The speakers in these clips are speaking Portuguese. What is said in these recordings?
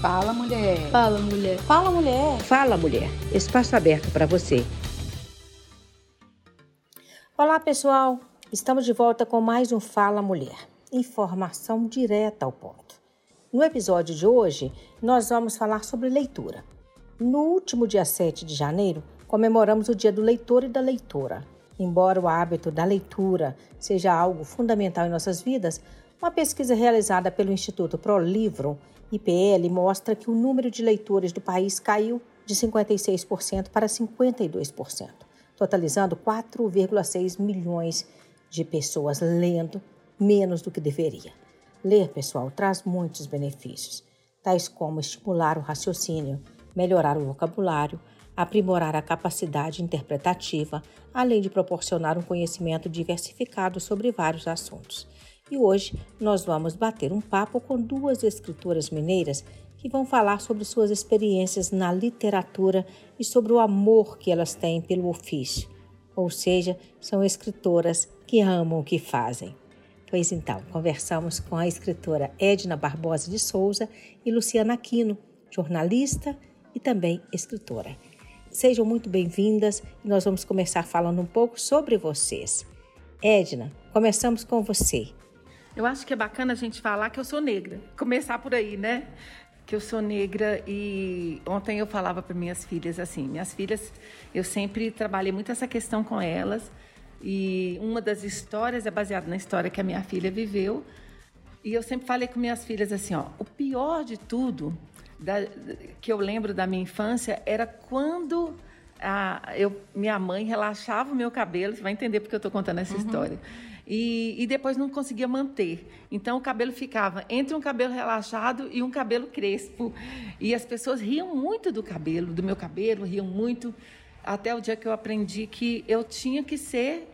Fala, mulher. Fala, mulher. Fala, mulher. Fala, mulher. Espaço aberto para você. Olá, pessoal. Estamos de volta com mais um Fala Mulher. Informação direta ao ponto. No episódio de hoje, nós vamos falar sobre leitura. No último dia 7 de janeiro, comemoramos o Dia do Leitor e da Leitora. Embora o hábito da leitura seja algo fundamental em nossas vidas, uma pesquisa realizada pelo Instituto ProLivro IPL mostra que o número de leitores do país caiu de 56% para 52%, totalizando 4,6 milhões de pessoas lendo menos do que deveria. Ler, pessoal, traz muitos benefícios, tais como estimular o raciocínio, melhorar o vocabulário, aprimorar a capacidade interpretativa, além de proporcionar um conhecimento diversificado sobre vários assuntos. E hoje nós vamos bater um papo com duas escritoras mineiras que vão falar sobre suas experiências na literatura e sobre o amor que elas têm pelo ofício. Ou seja, são escritoras que amam o que fazem. Pois então, conversamos com a escritora Edna Barbosa de Souza e Luciana Aquino, jornalista e também escritora. Sejam muito bem-vindas e nós vamos começar falando um pouco sobre vocês. Edna, começamos com você. Eu acho que é bacana a gente falar que eu sou negra. Começar por aí, né? Que eu sou negra e ontem eu falava para minhas filhas assim, minhas filhas, eu sempre trabalhei muito essa questão com elas e uma das histórias é baseada na história que a minha filha viveu. E eu sempre falei com minhas filhas assim, ó, o pior de tudo da, que eu lembro da minha infância era quando a, eu, minha mãe relaxava o meu cabelo, você vai entender porque eu estou contando essa uhum. história e, e depois não conseguia manter. Então o cabelo ficava entre um cabelo relaxado e um cabelo crespo. E as pessoas riam muito do cabelo, do meu cabelo, riam muito, até o dia que eu aprendi que eu tinha que ser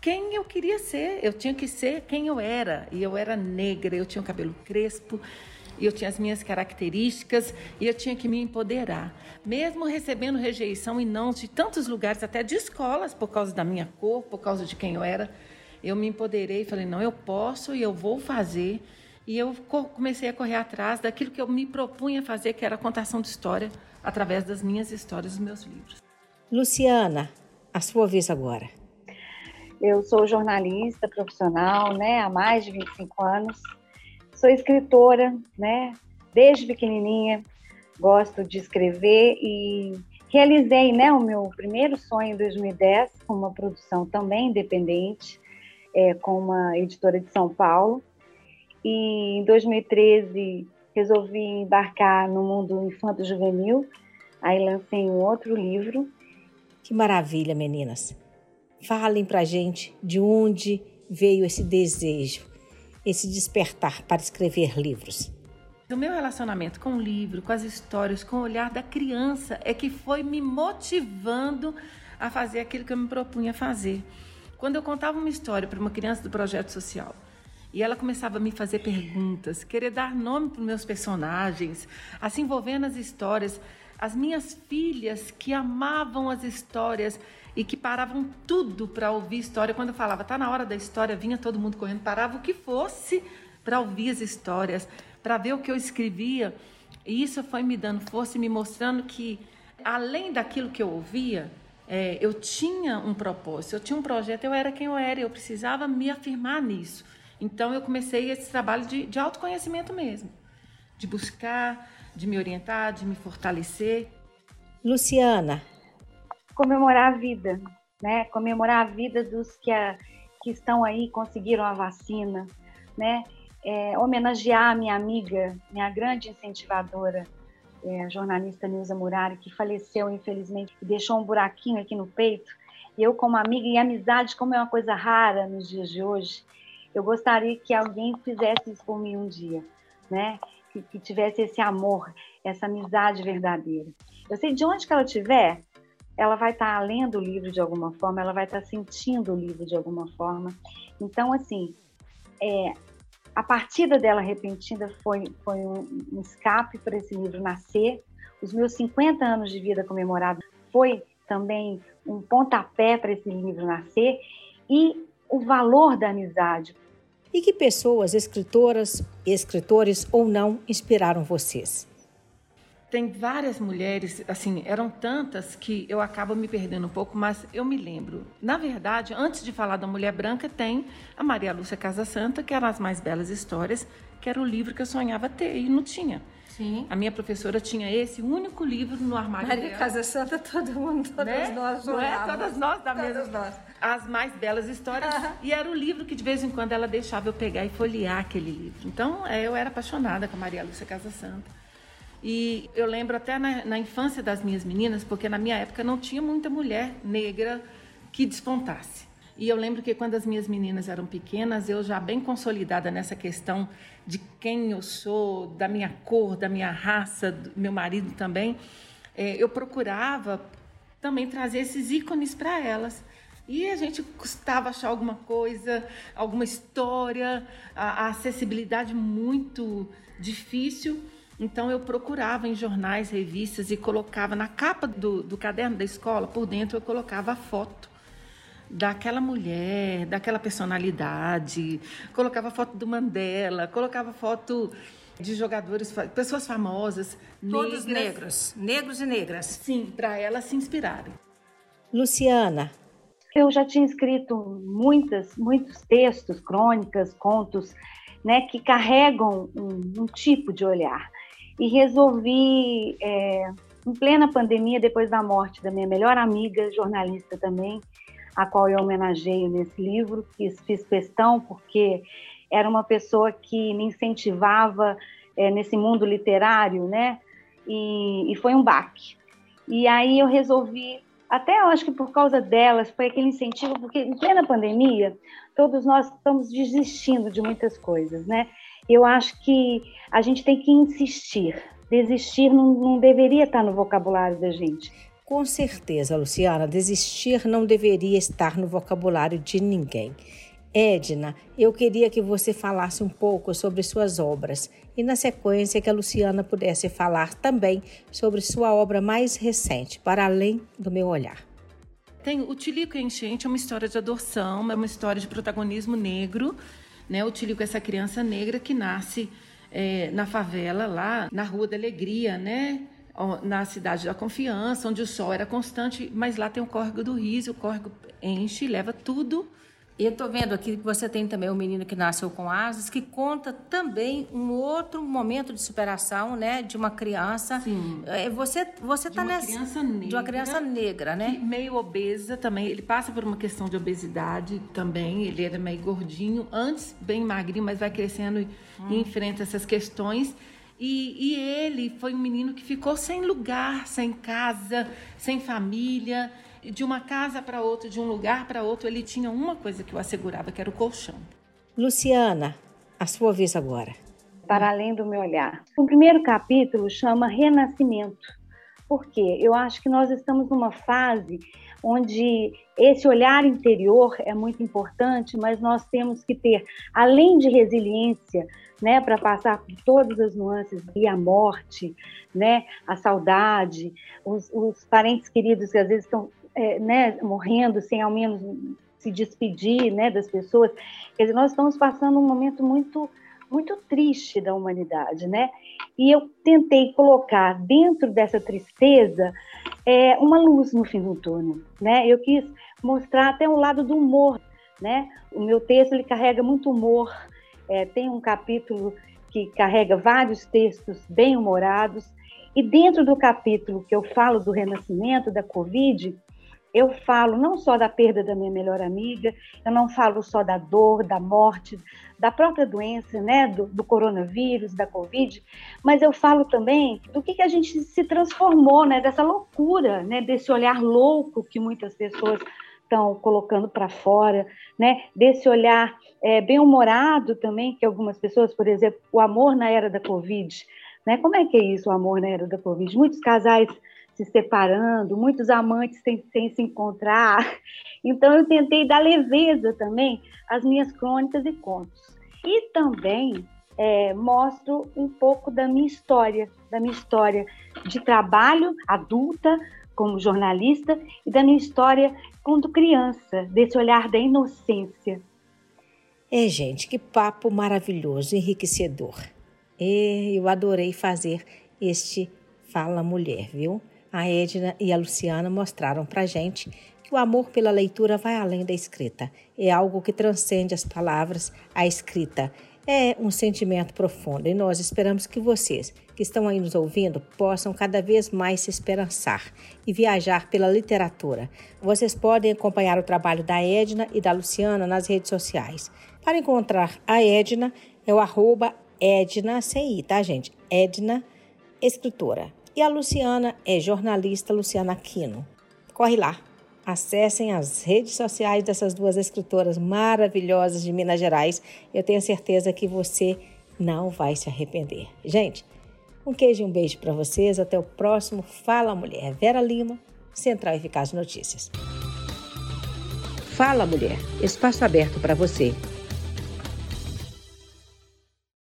quem eu queria ser, eu tinha que ser quem eu era. E eu era negra, eu tinha o cabelo crespo, eu tinha as minhas características e eu tinha que me empoderar. Mesmo recebendo rejeição e não de tantos lugares, até de escolas, por causa da minha cor, por causa de quem eu era, eu me empoderei e falei: não, eu posso e eu vou fazer. E eu comecei a correr atrás daquilo que eu me propunha fazer, que era a contação de história através das minhas histórias, dos meus livros. Luciana, a sua vez agora. Eu sou jornalista profissional, né, há mais de 25 anos. Sou escritora, né, desde pequenininha. Gosto de escrever e realizei, né, o meu primeiro sonho em 2010 com uma produção também independente é, com uma editora de São Paulo. E em 2013 resolvi embarcar no mundo infanto-juvenil. Aí lancei um outro livro. Que maravilha, meninas! Falem pra gente de onde veio esse desejo, esse despertar para escrever livros. O meu relacionamento com o livro, com as histórias, com o olhar da criança é que foi me motivando a fazer aquilo que eu me propunha fazer. Quando eu contava uma história para uma criança do projeto social e ela começava a me fazer perguntas, querer dar nome para meus personagens, a se envolver nas histórias, as minhas filhas que amavam as histórias e que paravam tudo para ouvir história. Quando eu falava, tá na hora da história, vinha todo mundo correndo, parava o que fosse para ouvir as histórias, para ver o que eu escrevia. E isso foi me dando força e me mostrando que, além daquilo que eu ouvia, é, eu tinha um propósito, eu tinha um projeto, eu era quem eu era, eu precisava me afirmar nisso. Então eu comecei esse trabalho de, de autoconhecimento mesmo, de buscar, de me orientar, de me fortalecer. Luciana. Comemorar a vida, né? Comemorar a vida dos que, a, que estão aí, conseguiram a vacina, né? É, homenagear a minha amiga, minha grande incentivadora, é, a jornalista Nilza Murari, que faleceu, infelizmente, e deixou um buraquinho aqui no peito. E eu, como amiga, e amizade, como é uma coisa rara nos dias de hoje, eu gostaria que alguém fizesse isso por mim um dia, né? Que, que tivesse esse amor, essa amizade verdadeira. Eu sei de onde que ela estiver, ela vai estar tá lendo o livro de alguma forma, ela vai estar tá sentindo o livro de alguma forma. Então, assim, é, a partida dela repentina foi, foi um, escape para esse livro nascer. Os meus 50 anos de vida comemorados foi também um pontapé para esse livro nascer e o valor da amizade. E que pessoas, escritoras, escritores ou não, inspiraram vocês? Tem várias mulheres, assim, eram tantas que eu acabo me perdendo um pouco, mas eu me lembro. Na verdade, antes de falar da mulher branca, tem a Maria Lúcia Casa Santa, que era as mais belas histórias, que era o livro que eu sonhava ter e não tinha. Sim. A minha professora tinha esse único livro no armário Maria dela. Casa Santa, todo mundo, todas né? nós Não é? Todas nós da Todas mesma. nós. As mais belas histórias. E era o livro que de vez em quando ela deixava eu pegar e folhear aquele livro. Então é, eu era apaixonada com a Maria Lúcia Casa Santa. E eu lembro até na, na infância das minhas meninas, porque na minha época não tinha muita mulher negra que despontasse. E eu lembro que quando as minhas meninas eram pequenas, eu já bem consolidada nessa questão de quem eu sou, da minha cor, da minha raça, do meu marido também, eh, eu procurava também trazer esses ícones para elas. E a gente custava achar alguma coisa, alguma história, a, a acessibilidade muito difícil. Então eu procurava em jornais, revistas e colocava na capa do, do caderno da escola, por dentro eu colocava a foto daquela mulher, daquela personalidade, colocava foto do Mandela, colocava foto de jogadores, pessoas famosas, Todos negras. negros, negros e negras. Sim, para elas se inspirarem. Luciana, Eu já tinha escrito muitas, muitos textos, crônicas, contos, né, que carregam um, um tipo de olhar. E resolvi, é, em plena pandemia, depois da morte da minha melhor amiga, jornalista também, a qual eu homenageio nesse livro, fiz, fiz questão porque era uma pessoa que me incentivava é, nesse mundo literário, né? E, e foi um baque. E aí eu resolvi até eu acho que por causa delas, foi aquele incentivo, porque em plena pandemia, todos nós estamos desistindo de muitas coisas, né? Eu acho que a gente tem que insistir. Desistir não, não deveria estar no vocabulário da gente. com certeza, Luciana, desistir não deveria estar no vocabulário de ninguém. Edna, eu queria que você falasse um pouco sobre suas obras e, na sequência, que a Luciana pudesse falar também sobre sua obra mais recente, Para Além do Meu Olhar. Tem o Tilico e a Enchente é uma história de adoção, é uma história de protagonismo negro, né? O Tilico é essa criança negra que nasce é, na favela lá na Rua da Alegria, né? Na cidade da Confiança, onde o sol era constante, mas lá tem o córrego do riso, o córrego enche, leva tudo E eu tô vendo aqui que você tem também o menino que nasceu com asas, que conta também um outro momento de superação, né, de uma criança. Sim. É, Você você de tá uma nessa criança de uma negra criança negra, né? meio obesa também. Ele passa por uma questão de obesidade também. Ele era meio gordinho, antes bem magrinho, mas vai crescendo e, e enfrenta essas questões. E, e ele foi um menino que ficou sem lugar, sem casa, sem família. De uma casa para outra, de um lugar para outro, ele tinha uma coisa que o assegurava, que era o colchão. Luciana, a sua vez agora. para além do meu olhar. O primeiro capítulo chama Renascimento. Por quê? Eu acho que nós estamos numa fase onde esse olhar interior é muito importante, mas nós temos que ter, além de resiliência, né, para passar por todas as nuances e a morte, né, a saudade, os, os parentes queridos que às vezes estão é, né, morrendo sem ao menos se despedir, né, das pessoas. Quer dizer, nós estamos passando um momento muito muito triste da humanidade, né? E eu tentei colocar dentro dessa tristeza é, uma luz no fim do túnel, né? Eu quis mostrar até um lado do humor, né? O meu texto ele carrega muito humor. É, tem um capítulo que carrega vários textos bem humorados e dentro do capítulo que eu falo do renascimento da Covid, eu falo não só da perda da minha melhor amiga, eu não falo só da dor, da morte, da própria doença, né, do, do coronavírus, da Covid, mas eu falo também do que, que a gente se transformou, né, dessa loucura, né, desse olhar louco que muitas pessoas estão colocando para fora, né, desse olhar é, bem humorado também que algumas pessoas, por exemplo, o amor na era da Covid, né, como é que é isso, o amor na era da Covid? Muitos casais se separando, muitos amantes sem, sem se encontrar. Então, eu tentei dar leveza também às minhas crônicas e contos. E também é, mostro um pouco da minha história, da minha história de trabalho adulta como jornalista e da minha história quando criança, desse olhar da inocência. É, gente, que papo maravilhoso, enriquecedor. E eu adorei fazer este Fala Mulher, viu? A Edna e a Luciana mostraram pra gente que o amor pela leitura vai além da escrita. É algo que transcende as palavras, a escrita. É um sentimento profundo e nós esperamos que vocês, que estão aí nos ouvindo, possam cada vez mais se esperançar e viajar pela literatura. Vocês podem acompanhar o trabalho da Edna e da Luciana nas redes sociais. Para encontrar a Edna, é o arroba Edna, tá, gente? Edna, escritora. E a Luciana é jornalista Luciana Aquino. Corre lá, Acessem as redes sociais dessas duas escritoras maravilhosas de Minas Gerais. Eu tenho certeza que você não vai se arrepender. Gente, um queijo e um beijo para vocês. Até o próximo Fala Mulher. Vera Lima, Central Eficaz Notícias. Fala Mulher, espaço aberto para você